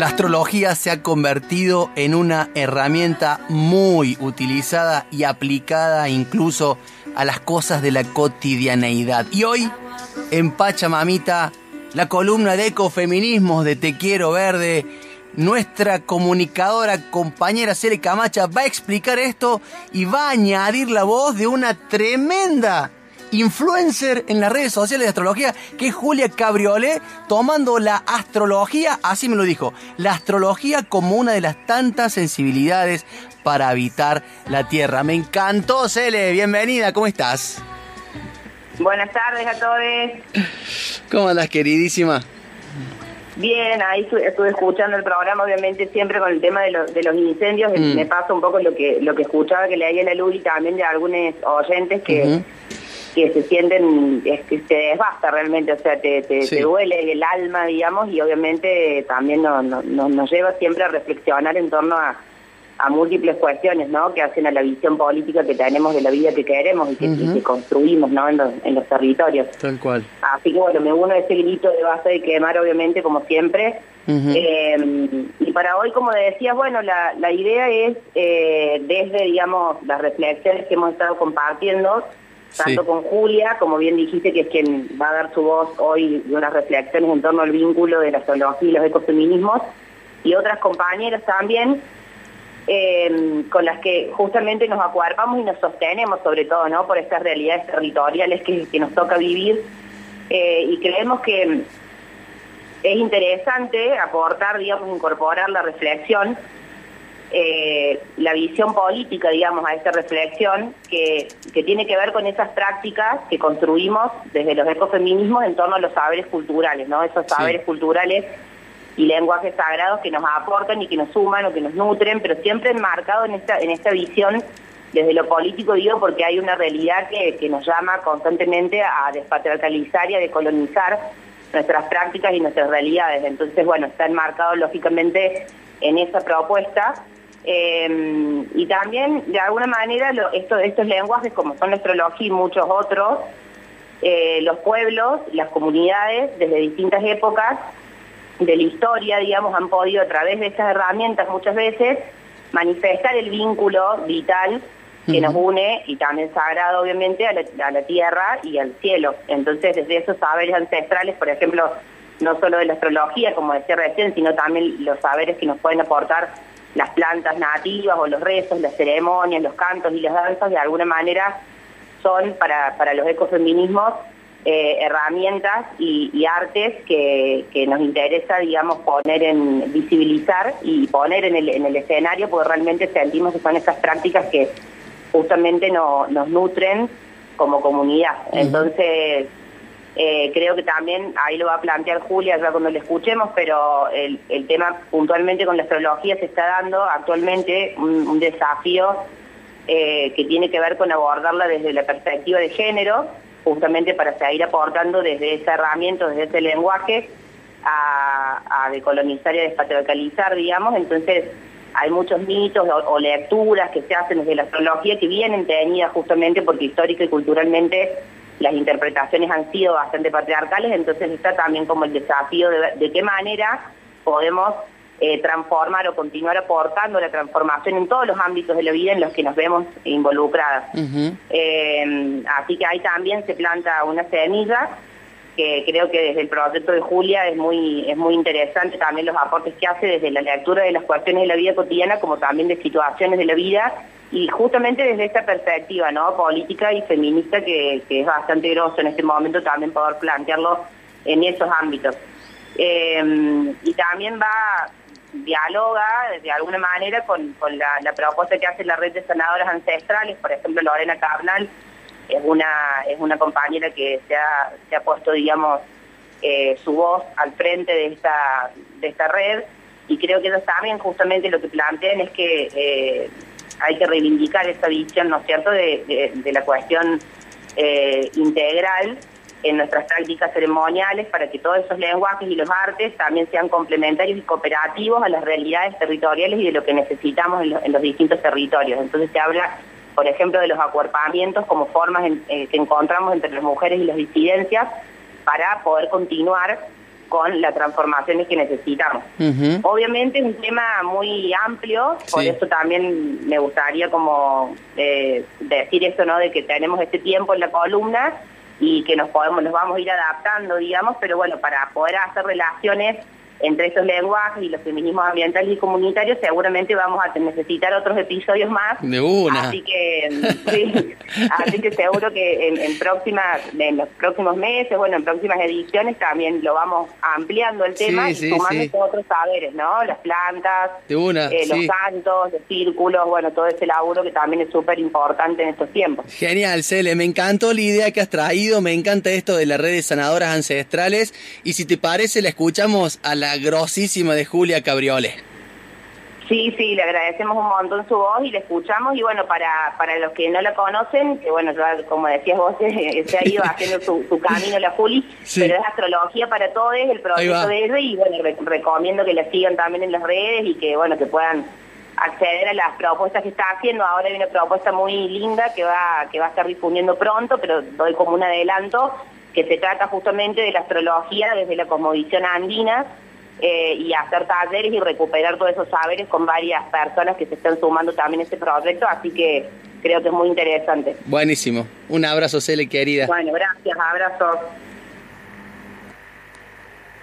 La astrología se ha convertido en una herramienta muy utilizada y aplicada incluso a las cosas de la cotidianeidad. Y hoy, en Pachamamita, la columna de ecofeminismos de Te Quiero Verde, nuestra comunicadora compañera Cere Camacha va a explicar esto y va a añadir la voz de una tremenda influencer en las redes sociales de astrología, que es Julia Cabriolet, tomando la astrología, así me lo dijo, la astrología como una de las tantas sensibilidades para habitar la Tierra. Me encantó, Cele, bienvenida, ¿cómo estás? Buenas tardes a todos. ¿Cómo andas, queridísima? Bien, ahí estuve escuchando el programa, obviamente siempre con el tema de, de los incendios. Mm. Me pasa un poco lo que lo que escuchaba que leía la luz y también de algunos oyentes que, que se sienten, es que se desbasta realmente, o sea, te, te, duele el alma, digamos, y obviamente también no, no, nos lleva siempre a reflexionar en torno a, a múltiples cuestiones, ¿no? Que hacen a la visión política que tenemos de la vida que queremos y que, construimos, ¿no? En los, en los territorios. Tal cual. Así que bueno, me uno a ese grito de base de quemar, obviamente, como siempre. Eh, y para hoy, como decías, bueno, la, la idea es, eh, desde, digamos, las reflexiones que hemos estado compartiendo, tanto con Julia, como bien dijiste, que es quien va a dar su voz hoy de unas reflexiones en torno al vínculo de la zoología y los ecofeminismos, y otras compañeras también, eh, con las que justamente nos acuerpamos y nos sostenemos, sobre todo, ¿no? Por estas realidades territoriales que, nos toca vivir, eh, y creemos que es interesante aportar, digamos, incorporar la reflexión eh, la visión política, digamos, a esta reflexión que, que, tiene que ver con esas prácticas que construimos desde los ecofeminismos en torno a los saberes culturales, ¿no? Esos saberes culturales y lenguajes sagrados que nos aportan y que nos suman o que nos nutren, pero siempre enmarcado en esta, en esta visión desde lo político, digo, porque hay una realidad que, que nos llama constantemente a despatriarcalizar y a decolonizar nuestras prácticas y nuestras realidades. Entonces, bueno, está enmarcado lógicamente en esa propuesta eh, y también, de alguna manera, estos lenguajes, como son la astrología y muchos otros, eh, los pueblos, las comunidades, desde distintas épocas de la historia, digamos, han podido a través de estas herramientas muchas veces manifestar el vínculo vital que nos une y también sagrado obviamente a la, a la, tierra y al cielo. Entonces desde esos saberes ancestrales, por ejemplo, no solo de la astrología, como decía recién, sino también los saberes que nos pueden aportar las plantas nativas o los rezos, las ceremonias, los cantos y las danzas, de alguna manera son para, para los ecofeminismos eh, herramientas y, artes que, que, nos interesa, digamos, poner en, visibilizar y poner en el, en el escenario, porque realmente sentimos que son estas prácticas que justamente no, nos nutren como comunidad. Entonces, eh, creo que también ahí lo va a plantear Julia ya cuando lo escuchemos, pero el, tema puntualmente con la astrología se está dando actualmente un, desafío eh, que tiene que ver con abordarla desde la perspectiva de género, justamente para seguir aportando desde esa herramienta, desde ese lenguaje, a, decolonizar y a despatriarcalizar, digamos. Entonces, hay muchos mitos o, lecturas que se hacen desde la astrología que vienen tenidas justamente porque histórica y culturalmente las interpretaciones han sido bastante patriarcales, entonces está también como el desafío de, qué manera podemos eh, transformar o continuar aportando la transformación en todos los ámbitos de la vida en los que nos vemos involucradas. Eh, así que ahí también se planta una semilla que creo que desde el proyecto de Julia es muy, es muy interesante también los aportes que hace desde la lectura de las cuestiones de la vida cotidiana como también de situaciones de la vida y justamente desde esta perspectiva no política y feminista que, es bastante grosso en este momento también poder plantearlo en esos ámbitos. Eh, y también va, dialoga de alguna manera con, la, propuesta que hace la red de sanadoras ancestrales, por ejemplo Lorena Carnal es una, es una compañera que se ha, se ha puesto, digamos, eh, su voz al frente de esta, de esta red. Y creo que ellos también justamente lo que plantean es que eh, hay que reivindicar esa visión, ¿no es cierto?, de, la cuestión eh, integral en nuestras prácticas ceremoniales para que todos esos lenguajes y los artes también sean complementarios y cooperativos a las realidades territoriales y de lo que necesitamos en, los distintos territorios. Entonces se habla, por ejemplo, de los acuerpamientos como formas eh, que encontramos entre las mujeres y las disidencias para poder continuar con las transformaciones que necesitamos. Obviamente es un tema muy amplio, por eso también me gustaría como eh, decir esto, ¿no? De que tenemos este tiempo en la columna y que nos podemos, nos vamos a ir adaptando, digamos, pero bueno, para poder hacer relaciones entre esos lenguajes y los feminismos ambientales y comunitarios, seguramente vamos a necesitar otros episodios más. De una. Así que, sí, así que seguro que en, próximas, en los próximos meses, bueno, en próximas ediciones también lo vamos ampliando el tema y sumando otros saberes, ¿no? Las plantas, de una, eh, los cantos, los círculos, bueno, todo ese laburo que también es súper importante en estos tiempos. Genial, Cele, me encantó la idea que has traído, me encanta esto de las redes sanadoras ancestrales y si te parece la escuchamos a la grosísima de Julia Cabriole. Sí, sí, le agradecemos un montón su voz y le escuchamos. Y bueno, para, para los que no la conocen, que bueno, como decías vos, se ha ido haciendo su, camino la Juli, pero es astrología para todos, el proyecto de ella. Y bueno, recomiendo que la sigan también en las redes y que bueno, que puedan acceder a las propuestas que está haciendo. Ahora hay una propuesta muy linda que va, que va a estar difundiendo pronto, pero doy como un adelanto, que se trata justamente de la astrología desde la cosmovisión andina eh, y hacer talleres y recuperar todos esos saberes con varias personas que se están sumando también a este proyecto, así que creo que es muy interesante. Buenísimo. Un abrazo, Cele, querida. Bueno, gracias, abrazo.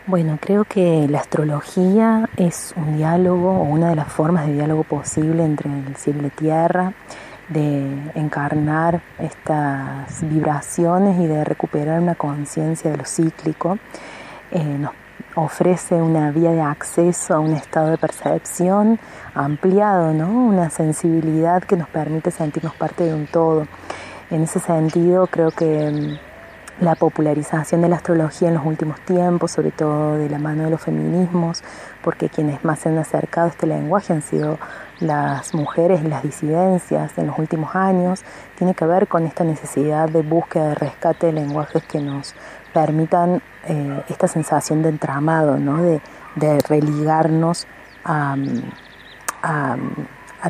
Bueno, creo que la astrología es un diálogo o una de las formas de diálogo posible entre el cielo y la tierra, de encarnar estas vibraciones y de recuperar una conciencia de lo cíclico. Eh, nos ofrece una vía de acceso a un estado de percepción ampliado, ¿no? una sensibilidad que nos permite sentirnos parte de un todo. En ese sentido, creo que mm, la popularización de la astrología en los últimos tiempos, sobre todo de la mano de los feminismos, porque quienes más se han acercado a este lenguaje han sido las mujeres y las disidencias en los últimos años, tiene que ver con esta necesidad de búsqueda de rescate de lenguajes que nos permitan eh, esta sensación de entramado, ¿no? de, religarnos a,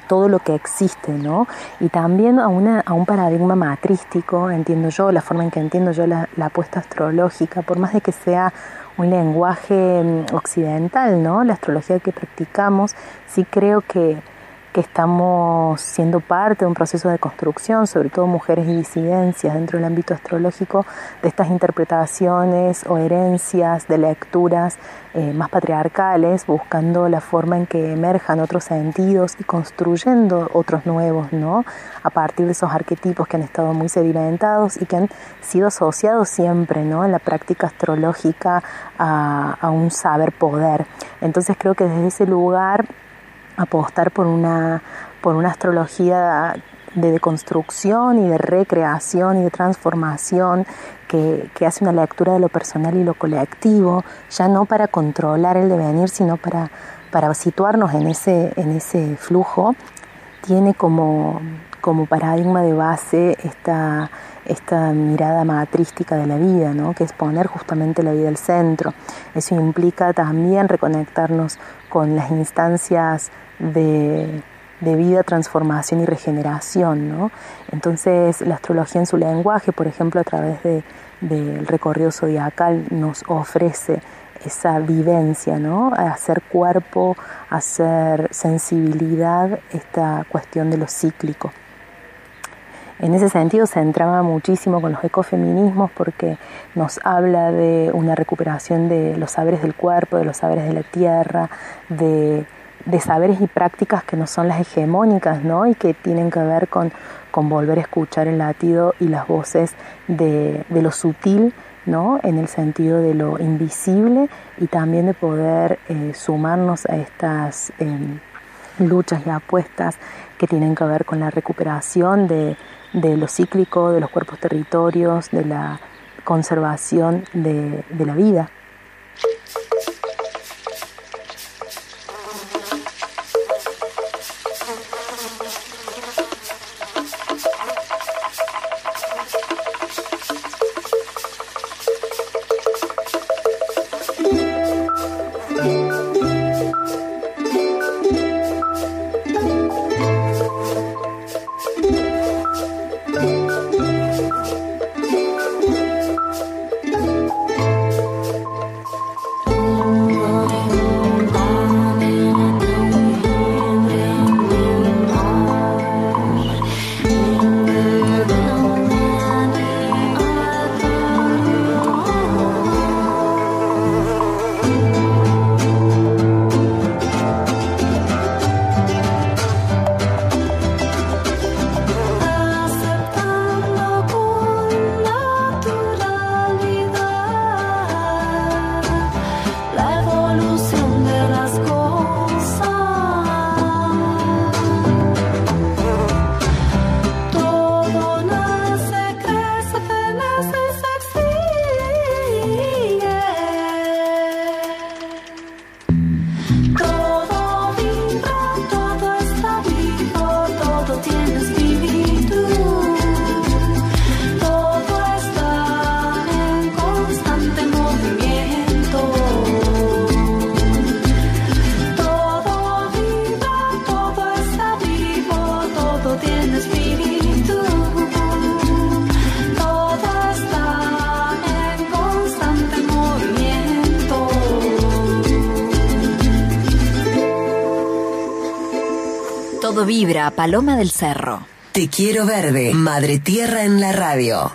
todo lo que existe, ¿no? Y también a, un paradigma matrístico, entiendo yo, la forma en que entiendo yo la, la apuesta astrológica, por más de que sea un lenguaje mm, occidental, ¿no? La astrología que practicamos, sí creo que que estamos siendo parte de un proceso de construcción, sobre todo mujeres y disidencias dentro del ámbito astrológico, de estas interpretaciones o herencias de lecturas eh, más patriarcales, buscando la forma en que emerjan otros sentidos y construyendo otros nuevos, ¿no? A partir de esos arquetipos que han estado muy sedimentados y que han sido asociados siempre, ¿no? En la práctica astrológica a, a un saber poder. Entonces creo que desde ese lugar apostar por una, por una astrología de deconstrucción y de recreación y de transformación que, hace una lectura de lo personal y lo colectivo, ya no para controlar el devenir, sino para, para situarnos en ese, en ese flujo, tiene como, como paradigma de base esta, esta mirada matrística de la vida, ¿no? que es poner justamente la vida al centro. Eso implica también reconectarnos con las instancias de, vida, transformación y regeneración. ¿no? Entonces la astrología en su lenguaje, por ejemplo, a través de, del recorrido zodiacal, nos ofrece esa vivencia, ¿no? hacer cuerpo, hacer sensibilidad, esta cuestión de lo cíclico. En ese sentido se entraba muchísimo con los ecofeminismos porque nos habla de una recuperación de los saberes del cuerpo, de los saberes de la tierra, de saberes y prácticas que no son las hegemónicas, ¿no? Y que tienen que ver con, con volver a escuchar el latido y las voces de, lo sutil, ¿no? En el sentido de lo invisible y también de poder eh, sumarnos a estas em, luchas y apuestas que tienen que ver con la recuperación de, de lo cíclico, de los cuerpos territorios, de la conservación de, la vida. Vibra, Paloma del Cerro. Te quiero verde, Madre Tierra en la radio.